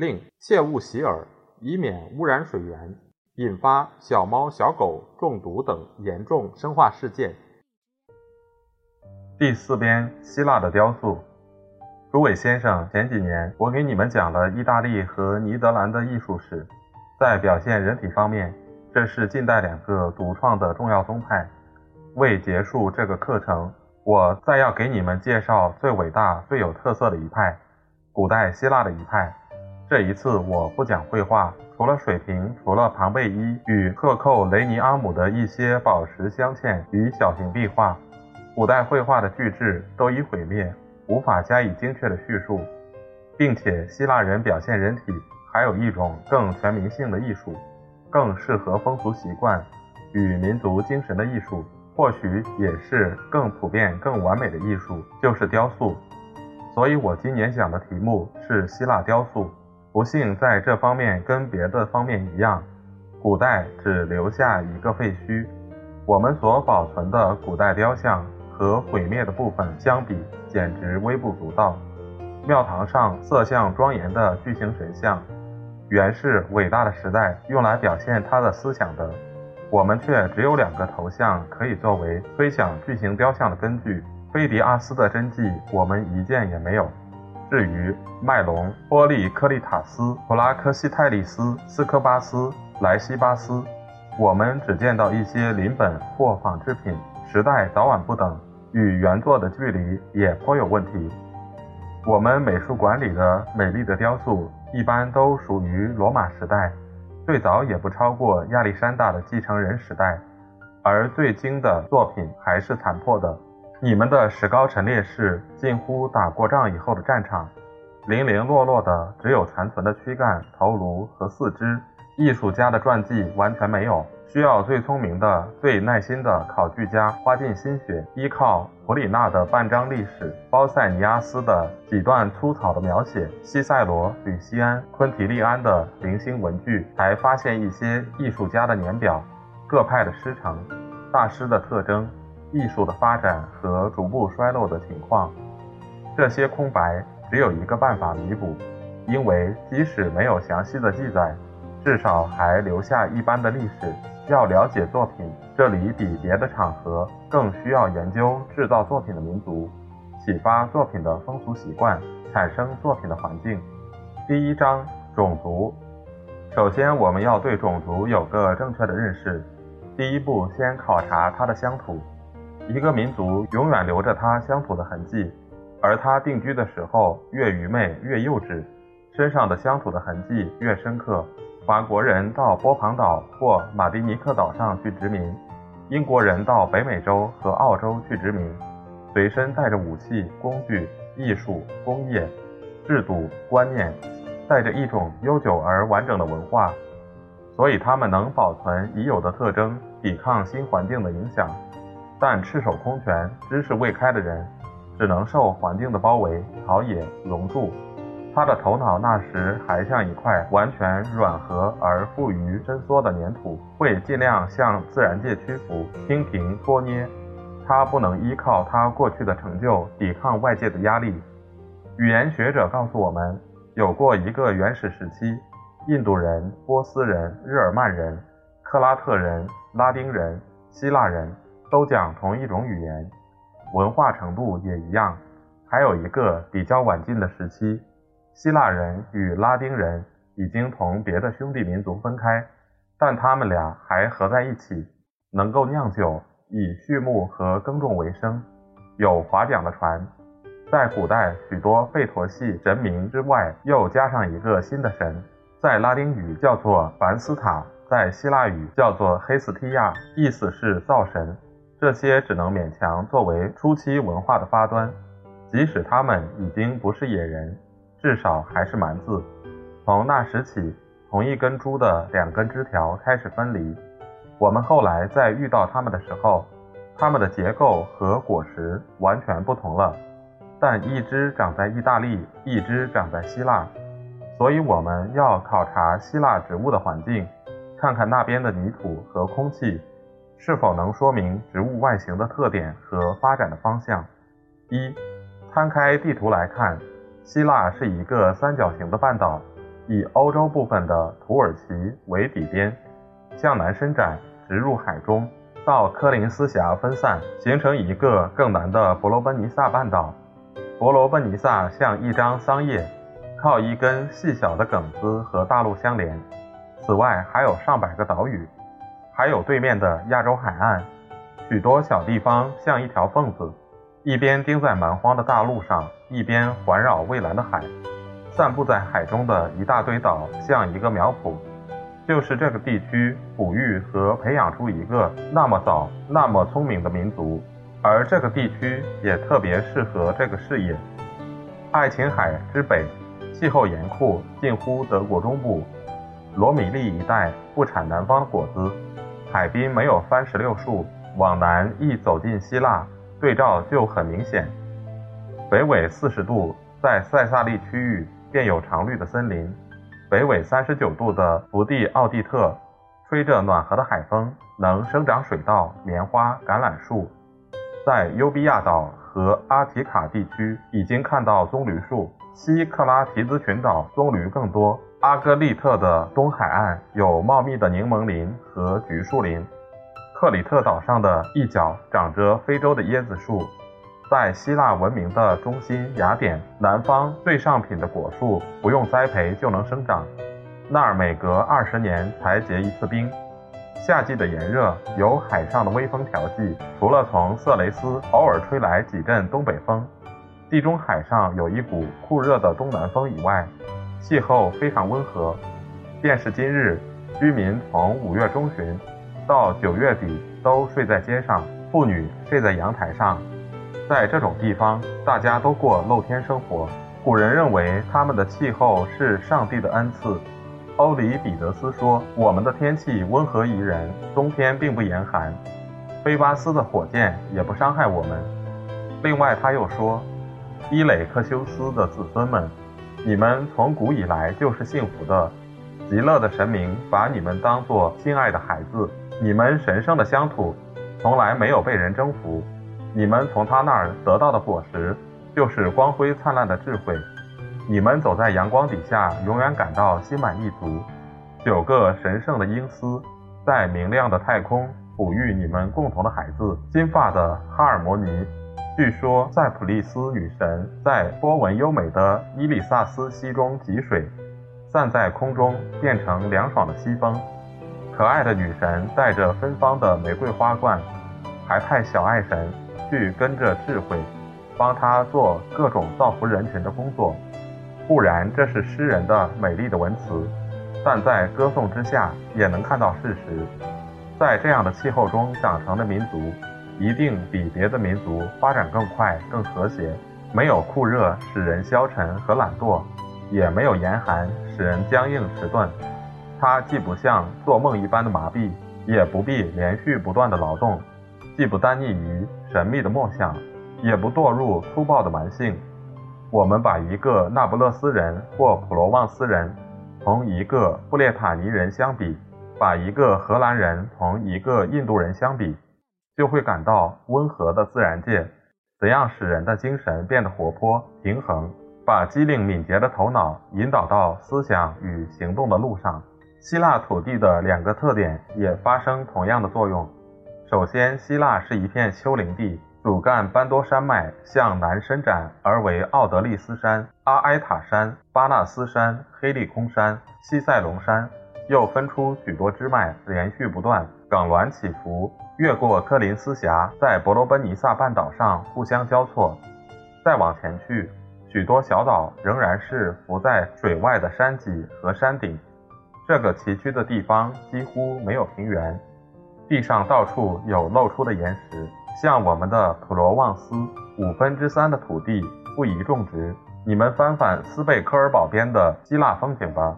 另切勿洗耳，以免污染水源，引发小猫小狗中毒等严重生化事件。第四篇：希腊的雕塑。诸位先生，前几年我给你们讲了意大利和尼德兰的艺术史，在表现人体方面。这是近代两个独创的重要宗派。为结束这个课程，我再要给你们介绍最伟大、最有特色的一派——古代希腊的一派。这一次我不讲绘画，除了水瓶，除了庞贝伊与克寇雷尼阿姆的一些宝石镶嵌与小型壁画，古代绘画的巨制都已毁灭，无法加以精确的叙述，并且希腊人表现人体还有一种更全民性的艺术。更适合风俗习惯与民族精神的艺术，或许也是更普遍、更完美的艺术，就是雕塑。所以我今年讲的题目是希腊雕塑。不幸在这方面跟别的方面一样，古代只留下一个废墟。我们所保存的古代雕像和毁灭的部分相比，简直微不足道。庙堂上色相庄严的巨型神像。原是伟大的时代用来表现他的思想的，我们却只有两个头像可以作为推想巨型雕像的根据。菲迪阿斯的真迹我们一件也没有。至于麦隆、波利克利塔斯、普拉科西泰利斯、斯科巴斯、莱西巴斯，我们只见到一些临本或仿制品，时代早晚不等，与原作的距离也颇有问题。我们美术馆里的美丽的雕塑。一般都属于罗马时代，最早也不超过亚历山大的继承人时代，而最精的作品还是残破的。你们的石膏陈列室近乎打过仗以后的战场，零零落落的只有残存的躯干、头颅和四肢，艺术家的传记完全没有。需要最聪明的、最耐心的考据家花尽心血，依靠普里纳的半张历史、包塞尼阿斯的几段粗草的描写、西塞罗、吕西安、昆提利安的零星文句，才发现一些艺术家的年表、各派的师承、大师的特征、艺术的发展和逐步衰落的情况。这些空白只有一个办法弥补，因为即使没有详细的记载，至少还留下一般的历史。要了解作品，这里比别的场合更需要研究制造作品的民族，启发作品的风俗习惯，产生作品的环境。第一章种族。首先，我们要对种族有个正确的认识。第一步，先考察它的乡土。一个民族永远留着它乡土的痕迹，而它定居的时候越愚昧越幼稚，身上的乡土的痕迹越深刻。法国人到波旁岛或马蒂尼克岛上去殖民，英国人到北美洲和澳洲去殖民，随身带着武器、工具、艺术、工业、制度、观念，带着一种悠久而完整的文化，所以他们能保存已有的特征，抵抗新环境的影响。但赤手空拳、知识未开的人，只能受环境的包围、陶冶、熔铸。他的头脑那时还像一块完全软和而富于伸缩的粘土，会尽量向自然界屈服，听凭托捏。他不能依靠他过去的成就抵抗外界的压力。语言学者告诉我们，有过一个原始时期，印度人、波斯人、日耳曼人、克拉特人、拉丁人、希腊人都讲同一种语言，文化程度也一样。还有一个比较晚近的时期。希腊人与拉丁人已经同别的兄弟民族分开，但他们俩还合在一起，能够酿酒，以畜牧和耕种为生，有划桨的船。在古代，许多吠陀系神明之外，又加上一个新的神，在拉丁语叫做凡斯塔，在希腊语叫做黑斯提亚，意思是造神。这些只能勉强作为初期文化的发端，即使他们已经不是野人。至少还是蛮子。从那时起，同一根株的两根枝条开始分离。我们后来在遇到它们的时候，它们的结构和果实完全不同了。但一只长在意大利，一只长在希腊，所以我们要考察希腊植物的环境，看看那边的泥土和空气是否能说明植物外形的特点和发展的方向。一，摊开地图来看，希腊是一个三角形的半岛，以欧洲部分的土耳其为底边，向南伸展。直入海中，到科林斯峡分散，形成一个更南的伯罗奔尼撒半岛。伯罗奔尼撒像一张桑叶，靠一根细小的梗子和大陆相连。此外还有上百个岛屿，还有对面的亚洲海岸，许多小地方像一条缝子，一边钉在蛮荒的大陆上，一边环绕蔚蓝的海。散布在海中的一大堆岛，像一个苗圃。就是这个地区哺育和培养出一个那么早、那么聪明的民族，而这个地区也特别适合这个事业。爱琴海之北，气候严酷，近乎德国中部。罗米利一带不产南方的果子，海滨没有番石榴树。往南一走进希腊，对照就很明显。北纬四十度，在塞萨利区域便有常绿的森林。北纬三十九度的福地奥蒂特，吹着暖和的海风，能生长水稻、棉花、橄榄树。在优比亚岛和阿提卡地区，已经看到棕榈树。西克拉提兹群岛棕榈更多。阿戈利特的东海岸有茂密的柠檬林和橘树林。克里特岛上的一角长着非洲的椰子树。在希腊文明的中心雅典南方最上品的果树不用栽培就能生长，那儿每隔二十年才结一次冰。夏季的炎热由海上的微风调剂，除了从色雷斯偶尔吹来几阵东北风，地中海上有一股酷热的东南风以外，气候非常温和。便是今日，居民从五月中旬到九月底都睡在街上，妇女睡在阳台上。在这种地方，大家都过露天生活。古人认为他们的气候是上帝的恩赐。欧里彼得斯说：“我们的天气温和宜人，冬天并不严寒。菲巴斯的火箭也不伤害我们。”另外，他又说：“伊雷克修斯的子孙们，你们从古以来就是幸福的。极乐的神明把你们当作心爱的孩子。你们神圣的乡土，从来没有被人征服。”你们从他那儿得到的果实，就是光辉灿烂的智慧。你们走在阳光底下，永远感到心满意足。九个神圣的英斯，在明亮的太空哺育你们共同的孩子。金发的哈尔摩尼，据说塞普利斯女神在波纹优美的伊里萨斯溪中汲水，散在空中变成凉爽的西风。可爱的女神带着芬芳的玫瑰花冠，还派小爱神。去跟着智慧，帮她做各种造福人群的工作。固然这是诗人的美丽的文词，但在歌颂之下也能看到事实。在这样的气候中长成的民族，一定比别的民族发展更快、更和谐。没有酷热使人消沉和懒惰，也没有严寒使人僵硬迟钝。它既不像做梦一般的麻痹，也不必连续不断的劳动。既不单溺于神秘的梦想，也不堕入粗暴的蛮性。我们把一个那不勒斯人或普罗旺斯人同一个布列塔尼人相比，把一个荷兰人同一个印度人相比，就会感到温和的自然界怎样使人的精神变得活泼平衡，把机灵敏捷的头脑引导到思想与行动的路上。希腊土地的两个特点也发生同样的作用。首先，希腊是一片丘陵地，主干班多山脉向南伸展而为奥德利斯山、阿埃塔山、巴纳斯山、黑利空山、西塞隆山，又分出许多支脉，连续不断，梗峦起伏，越过科林斯峡，在伯罗奔尼撒半岛上互相交错。再往前去，许多小岛仍然是浮在水外的山脊和山顶。这个崎岖的地方几乎没有平原。地上到处有露出的岩石，像我们的普罗旺斯，五分之三的土地不宜种植。你们翻翻斯贝科尔堡边的希腊风景吧，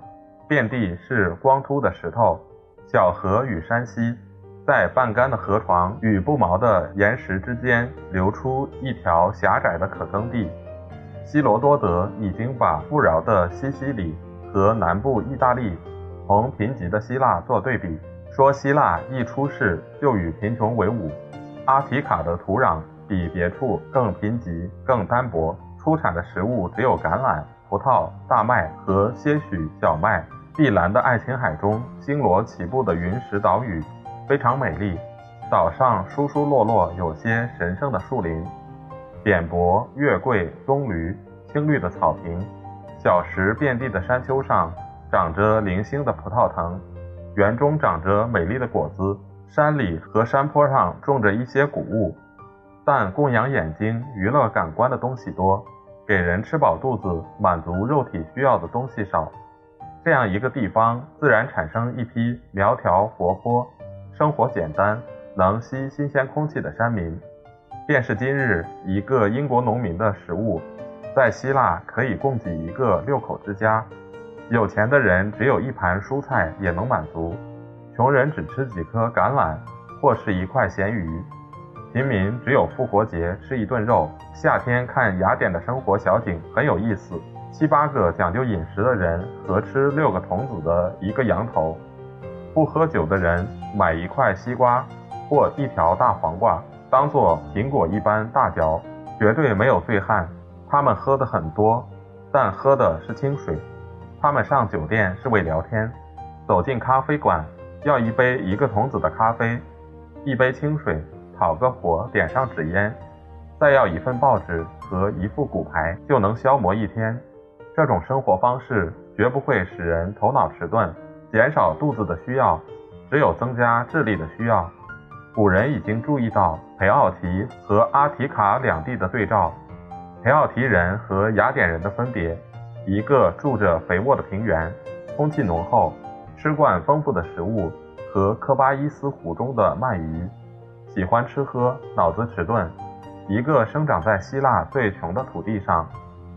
遍地是光秃的石头，小河与山溪，在半干的河床与不毛的岩石之间流出一条狭窄的可耕地。希罗多德已经把富饶的西西里和南部意大利同贫瘠的希腊做对比，说希腊一出世就与贫穷为伍。阿提卡的土壤比别处更贫瘠、更单薄，出产的食物只有橄榄。葡萄、大麦和些许小麦。碧蓝的爱琴海中星罗棋布的云石岛屿非常美丽。岛上疏疏落落有些神圣的树林，扁柏、月桂、棕榈，青绿的草坪，小石遍地的山丘上长着零星的葡萄藤，园中长着美丽的果子。山里和山坡上种着一些谷物，但供养眼睛、娱乐感官的东西多。给人吃饱肚子、满足肉体需要的东西少，这样一个地方自然产生一批苗条、活泼、生活简单、能吸新鲜空气的山民。便是今日一个英国农民的食物，在希腊可以供给一个六口之家。有钱的人只有一盘蔬菜也能满足，穷人只吃几颗橄榄或是一块咸鱼。平民只有复活节吃一顿肉，夏天看雅典的生活小景很有意思。七八个讲究饮食的人合吃六个童子的一个羊头，不喝酒的人买一块西瓜或一条大黄瓜当做苹果一般大嚼，绝对没有醉汉。他们喝的很多，但喝的是清水。他们上酒店是为聊天，走进咖啡馆要一杯一个童子的咖啡，一杯清水。烤个火，点上纸烟，再要一份报纸和一副骨牌，就能消磨一天。这种生活方式绝不会使人头脑迟钝，减少肚子的需要，只有增加智力的需要。古人已经注意到培奥提和阿提卡两地的对照，培奥提人和雅典人的分别：一个住着肥沃的平原，空气浓厚，吃惯丰富的食物和科巴伊斯湖中的鳗鱼。喜欢吃喝，脑子迟钝。一个生长在希腊最穷的土地上，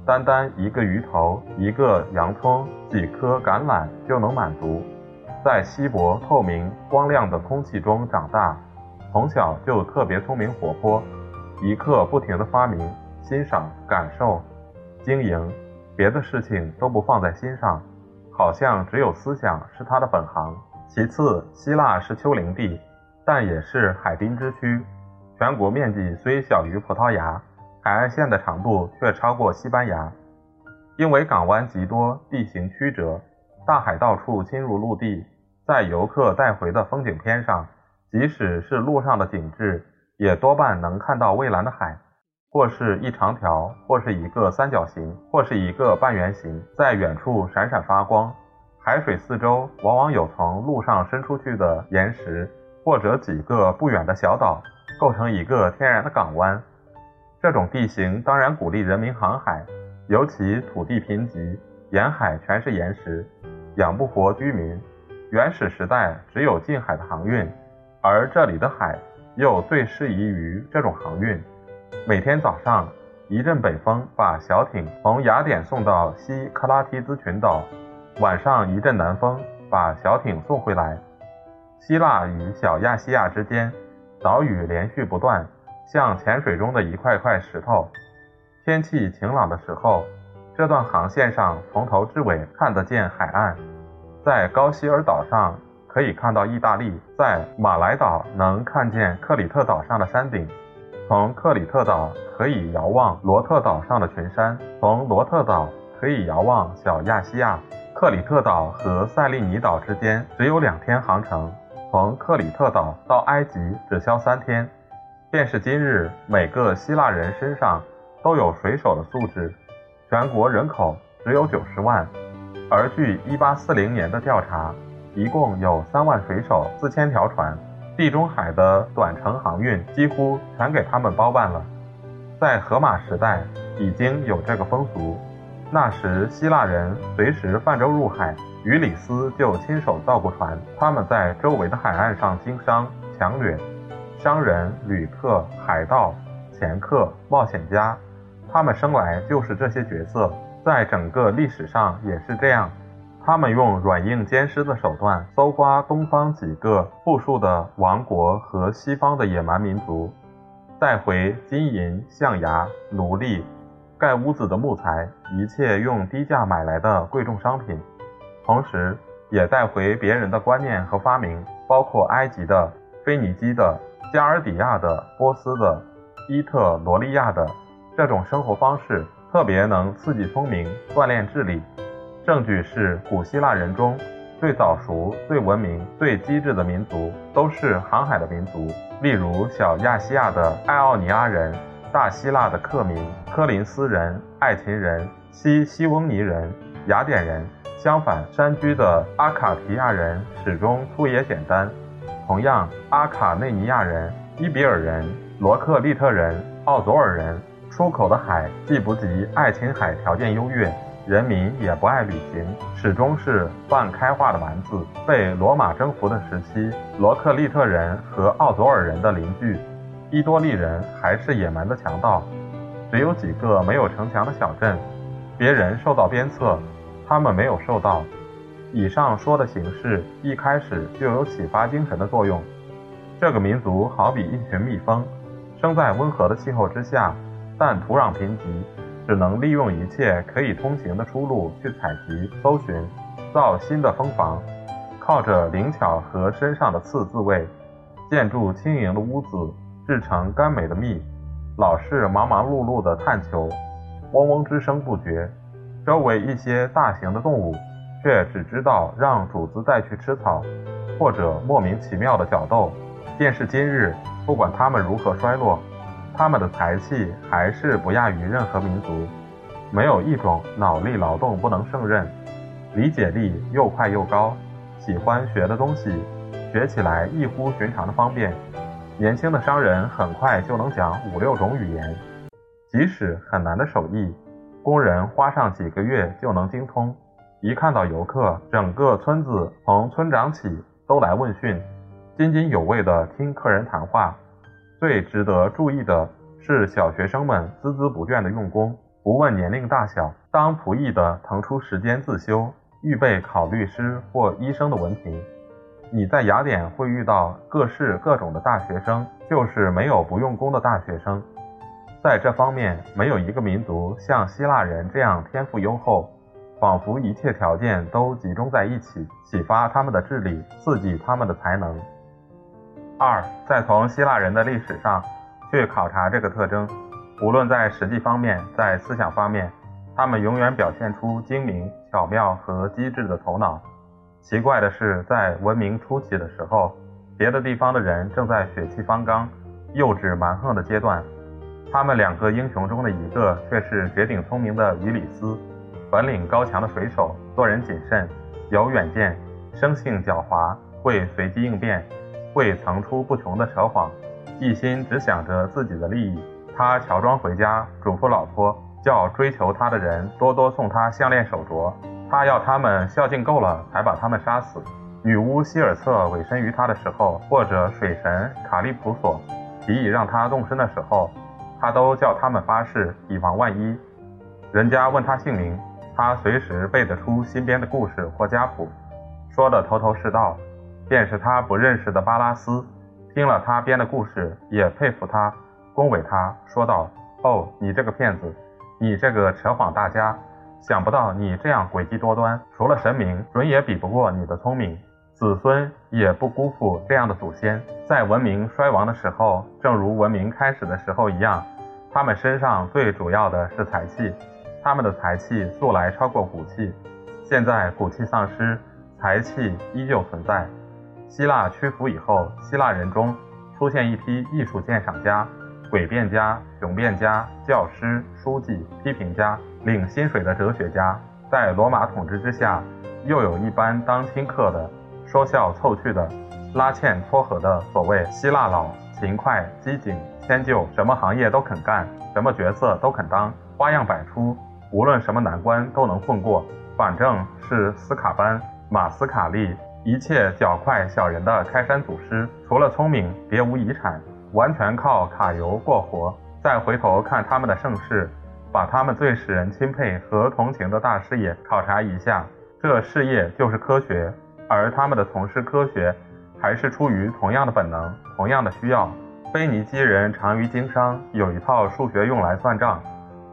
单单一个鱼头、一个洋葱、几颗橄榄就能满足。在稀薄、透明、光亮的空气中长大，从小就特别聪明活泼，一刻不停地发明、欣赏、感受、经营，别的事情都不放在心上，好像只有思想是他的本行。其次，希腊是丘陵地。但也是海滨之区，全国面积虽小于葡萄牙，海岸线的长度却超过西班牙。因为港湾极多，地形曲折，大海到处侵入陆地，在游客带回的风景片上，即使是路上的景致，也多半能看到蔚蓝的海，或是一长条，或是一个三角形，或是一个半圆形，在远处闪闪发光。海水四周往往有从路上伸出去的岩石。或者几个不远的小岛构成一个天然的港湾，这种地形当然鼓励人民航海，尤其土地贫瘠，沿海全是岩石，养不活居民。原始时代只有近海的航运，而这里的海又最适宜于这种航运。每天早上一阵北风把小艇从雅典送到西克拉提兹群岛，晚上一阵南风把小艇送回来。希腊与小亚细亚之间，岛屿连续不断，像浅水中的一块块石头。天气晴朗的时候，这段航线上从头至尾看得见海岸。在高希尔岛上可以看到意大利，在马来岛能看见克里特岛上的山顶。从克里特岛可以遥望罗特岛上的群山，从罗特岛可以遥望小亚细亚。克里特岛和塞利尼岛之间只有两天航程。从克里特岛到埃及只消三天，便是今日每个希腊人身上都有水手的素质。全国人口只有九十万，而据1840年的调查，一共有三万水手、四千条船，地中海的短程航运几乎全给他们包办了。在荷马时代已经有这个风俗，那时希腊人随时泛舟入海。于里斯就亲手造过船，他们在周围的海岸上经商抢掠，商人、旅客、海盗、掮客、冒险家，他们生来就是这些角色，在整个历史上也是这样。他们用软硬兼施的手段搜刮东方几个富庶的王国和西方的野蛮民族，带回金银、象牙、奴隶、盖屋子的木材，一切用低价买来的贵重商品，同时也带回别人的观念和发明，包括埃及的、腓尼基的、加尔底亚的、波斯的、伊特罗利亚的这种生活方式，特别能刺激聪明，锻炼智力。证据是，古希腊人中最早熟、最文明、最机智的民族都是航海的民族。例如，小亚细亚的爱奥尼亚人、大希腊的克民、科林斯人、爱琴人、西西翁尼人、雅典人。相反，山居的阿卡提亚人始终粗野简单。同样，阿卡内尼亚人、伊比尔人、罗克利特人、奥佐尔人出口的海既不及爱琴海条件优越。人民也不爱旅行，始终是半开化的蛮子。被罗马征服的时期，罗克利特人和奥佐尔人的邻居伊多利人还是野蛮的强盗。只有几个没有城墙的小镇，别人受到鞭策，他们没有受到。以上说的形式一开始就有启发精神的作用。这个民族好比一群蜜蜂，生在温和的气候之下，但土壤贫瘠。只能利用一切可以通行的出路去采集、搜寻、造新的蜂房，靠着灵巧和身上的刺自卫，建筑轻盈的屋子，制成甘美的蜜，老是忙忙碌碌地探求，嗡嗡之声不绝。周围一些大型的动物却只知道让主子带去吃草，或者莫名其妙的角斗。便是今日，不管他们如何衰落。他们的才气还是不亚于任何民族，没有一种脑力劳动不能胜任，理解力又快又高，喜欢学的东西，学起来异乎寻常的方便。年轻的商人很快就能讲五六种语言，即使很难的手艺，工人花上几个月就能精通。一看到游客，整个村子从村长起都来问讯，津津有味地听客人谈话。最值得注意的是，小学生们孜孜不倦的用功，不问年龄大小，当仆役的腾出时间自修，预备考律师或医生的文凭。你在雅典会遇到各式各种的大学生，就是没有不用功的大学生。在这方面，没有一个民族像希腊人这样天赋优厚，仿佛一切条件都集中在一起，启发他们的智力，刺激他们的才能。二，再从希腊人的历史上去考察这个特征，无论在实际方面，在思想方面，他们永远表现出精明、巧妙和机智的头脑。奇怪的是，在文明初期的时候，别的地方的人正在血气方刚、幼稚蛮横的阶段，他们两个英雄中的一个却是绝顶聪明的于里斯，本领高强的水手，做人谨慎，有远见，生性狡猾，会随机应变。会层出不穷的扯谎，一心只想着自己的利益。他乔装回家，嘱咐老婆叫追求他的人多多送他项链手镯。他要他们孝敬够了，才把他们杀死。女巫希尔策委身于他的时候，或者水神卡利普索提议让他动身的时候，他都叫他们发誓，以防万一。人家问他姓名，他随时背得出新编的故事或家谱，说得头头是道。便是他不认识的巴拉斯，听了他编的故事，也佩服他，恭维他，说道：“哦，你这个骗子，你这个扯谎大家，想不到你这样诡计多端，除了神明，准也比不过你的聪明，子孙也不辜负这样的祖先。在文明衰亡的时候，正如文明开始的时候一样，他们身上最主要的是财气，他们的财气素来超过骨气，现在骨气丧失，财气依旧存在。”希腊屈服以后，希腊人中出现一批艺术鉴赏家、诡辩家、雄辩家、教师、书记、批评家、领薪水的哲学家。在罗马统治之下，又有一班当亲客的、说笑凑趣的、拉纤撮合的所谓希腊佬，勤快、机警、迁就，什么行业都肯干，什么角色都肯当，花样百出，无论什么难关都能混过。反正是斯卡班、马斯卡利。一切较快小人的开山祖师，除了聪明，别无遗产，完全靠卡油过活。再回头看他们的盛世，把他们最使人钦佩和同情的大事业考察一下，这事业就是科学，而他们的从事科学还是出于同样的本能、同样的需要。腓尼基人长于经商，有一套数学用来算账；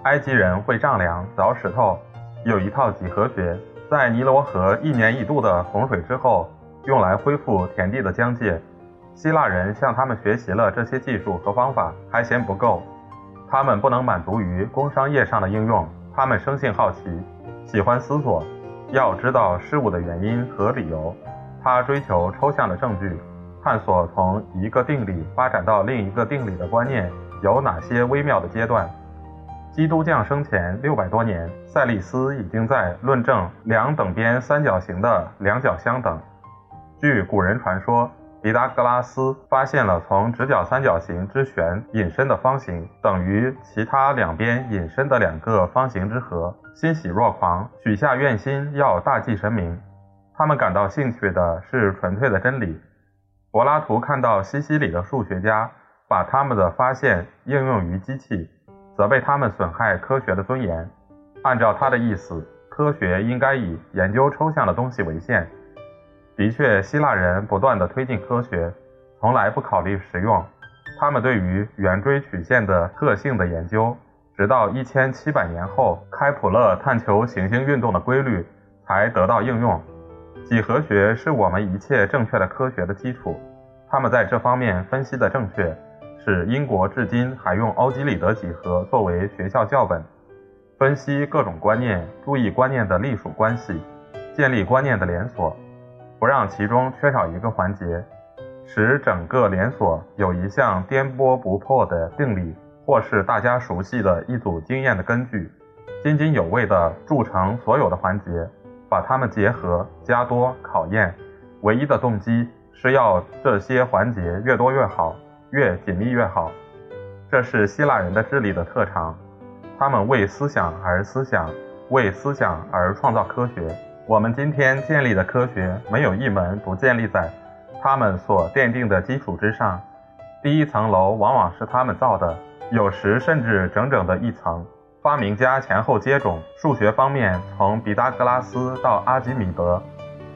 埃及人会丈量、凿石头，有一套几何学。在尼罗河一年一度的洪水之后，用来恢复田地的疆界。希腊人向他们学习了这些技术和方法，还嫌不够。他们不能满足于工商业上的应用，他们生性好奇，喜欢思索，要知道事物的原因和理由。他追求抽象的证据，探索从一个定理发展到另一个定理的观念有哪些微妙的阶段。基督降生前六百多年，赛利斯已经在论证两等边三角形的两角相等。据古人传说。毕达哥拉斯发现了从直角三角形之弦引申的方形等于其他两边引申的两个方形之和，欣喜若狂，许下愿心要大祭神明。他们感到兴趣的是纯粹的真理。柏拉图看到西西里的数学家把他们的发现应用于机器，责备他们损害科学的尊严。按照他的意思，科学应该以研究抽象的东西为限。的确，希腊人不断地推进科学，从来不考虑实用。他们对于圆锥曲线的特性的研究，直到一千七百年后，开普勒探求行星运动的规律，才得到应用。几何学是我们一切正确的科学的基础。他们在这方面分析的正确，使英国至今还用欧几里得几何作为学校教本，分析各种观念，注意观念的隶属关系，建立观念的连锁。不让其中缺少一个环节，使整个连锁有一项颠簸不破的定理，或是大家熟悉的一组经验的根据，津津有味地铸成所有的环节，把它们结合、加多、考验。唯一的动机是要这些环节越多越好，越紧密越好。这是希腊人的智力的特长，他们为思想而思想，为思想而创造科学。我们今天建立的科学，没有一门不建立在他们所奠定的基础之上。第一层楼往往是他们造的，有时甚至整整的一层。发明家前后接踵，数学方面从毕达哥拉斯到阿基米德，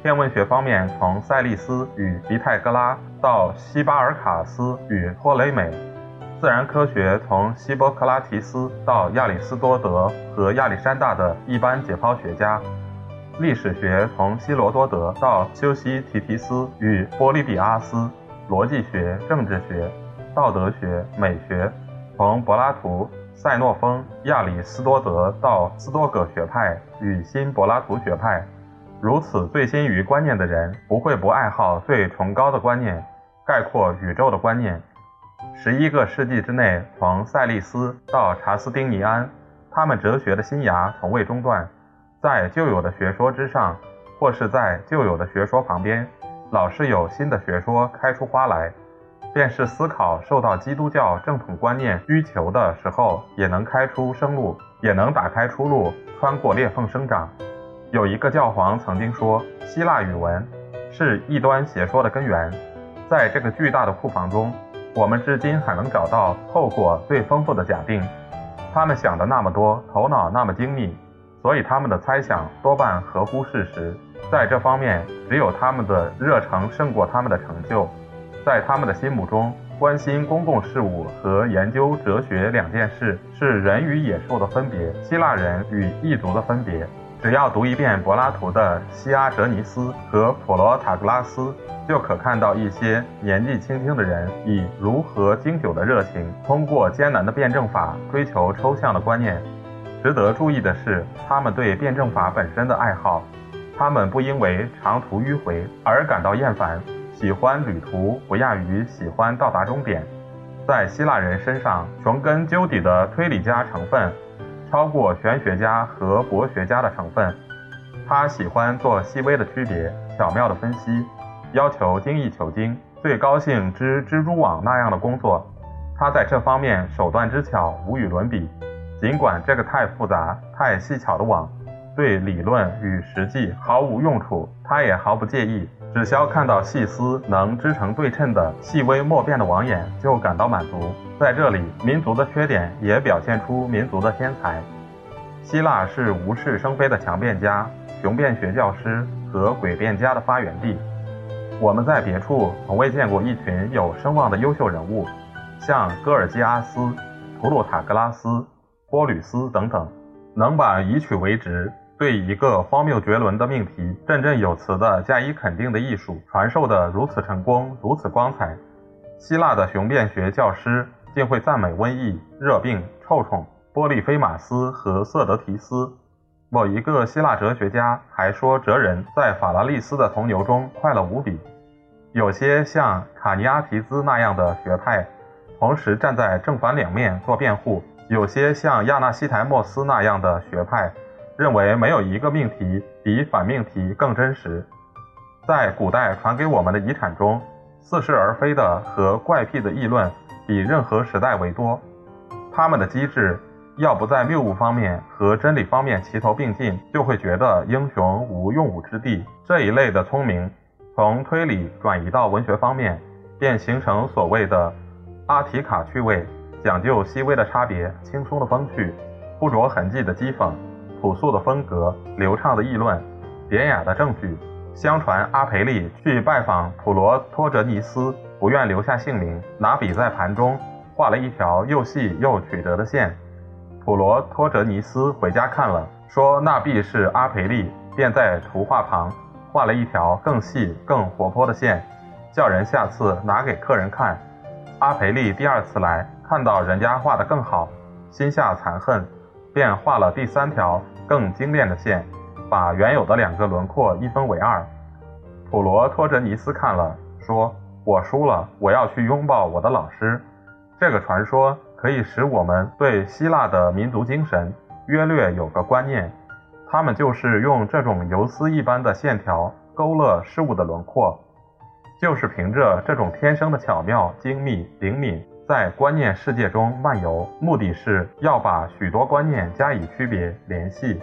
天文学方面从赛利斯与毕泰哥拉到希巴尔卡斯与托雷美，自然科学从希波克拉提斯到亚里士多德和亚历山大的一般解剖学家。历史学从希罗多德到修昔提提斯与波利比阿斯，逻辑学、政治学、道德学、美学从柏拉图、塞诺丰、亚里斯多德到斯多葛学派与新柏拉图学派。如此醉心于观念的人，不会不爱好最崇高的观念，概括宇宙的观念。十一个世纪之内，从塞利斯到查斯丁尼安，他们哲学的新芽从未中断。在旧有的学说之上，或是在旧有的学说旁边，老是有新的学说开出花来。便是思考受到基督教正统观念需求的时候，也能开出生路，也能打开出路，穿过裂缝生长。有一个教皇曾经说，希腊语文是异端邪说的根源。在这个巨大的库房中，我们至今还能找到后果最丰富的假定。他们想的那么多，头脑那么精密。所以他们的猜想多半合乎事实，在这方面，只有他们的热诚胜过他们的成就。在他们的心目中，关心公共事务和研究哲学两件事是人与野兽的分别，希腊人与异族的分别。只要读一遍柏拉图的《西阿哲尼斯》和《普罗塔格拉斯》，就可看到一些年纪轻轻的人以如何经久的热情，通过艰难的辩证法追求抽象的观念。值得注意的是，他们对辩证法本身的爱好，他们不因为长途迂回而感到厌烦，喜欢旅途不亚于喜欢到达终点。在希腊人身上，穷根究底的推理家成分超过玄学家和博学家的成分。他喜欢做细微的区别，巧妙的分析，要求精益求精，最高兴织蜘蛛网那样的工作。他在这方面手段之巧，无与伦比。尽管这个太复杂、太细巧的网，对理论与实际毫无用处，他也毫不介意，只消看到细丝能织成对称的细微莫辨的网眼，就感到满足。在这里，民族的缺点也表现出民族的天才。希腊是无事生非的强辩家，雄辩学教师和诡辩家的发源地。我们在别处从未见过一群有声望的优秀人物，像戈尔基阿斯、图鲁塔格拉斯、波吕斯等等，能把以曲为直。对一个荒谬绝伦的命题，振振有词地加以肯定的艺术，传授得如此成功，如此光彩。希腊的雄辩学教师竟会赞美瘟疫、热病、臭虫、波利菲马斯和色德提斯。某一个希腊哲学家还说，哲人在法拉利斯的铜牛中快乐无比。有些像卡尼阿提兹那样的学派，同时站在正反两面做辩护；有些像亚纳西台莫斯那样的学派。认为没有一个命题比反命题更真实。在古代传给我们的遗产中，似是而非的和怪癖的议论比任何时代为多。他们的机智要不在谬误方面和真理方面齐头并进，就会觉得英雄无用武之地。这一类的聪明，从推理转移到文学方面，便形成所谓的阿提卡趣味，讲究细微的差别，轻松的风趣，不着痕迹的讥讽。朴素的风格，流畅的议论，典雅的证据。相传阿培利去拜访普罗托哲尼斯，不愿留下姓名，拿笔在盘中画了一条又细又曲折的线。普罗托哲尼斯回家看了，说那必是阿培利，便在图画旁画了一条更细更活泼的线，叫人下次拿给客人看。阿培利第二次来看到人家画得更好，心下残恨。便画了第三条更精炼的线，把原有的两个轮廓一分为二。普罗托哲尼斯看了，说：“我输了，我要去拥抱我的老师。”这个传说可以使我们对希腊的民族精神约略有个观念，他们就是用这种游丝一般的线条勾勒事物的轮廓，就是凭着这种天生的巧妙、精密、灵敏。在观念世界中漫游，目的是要把许多观念加以区别联系。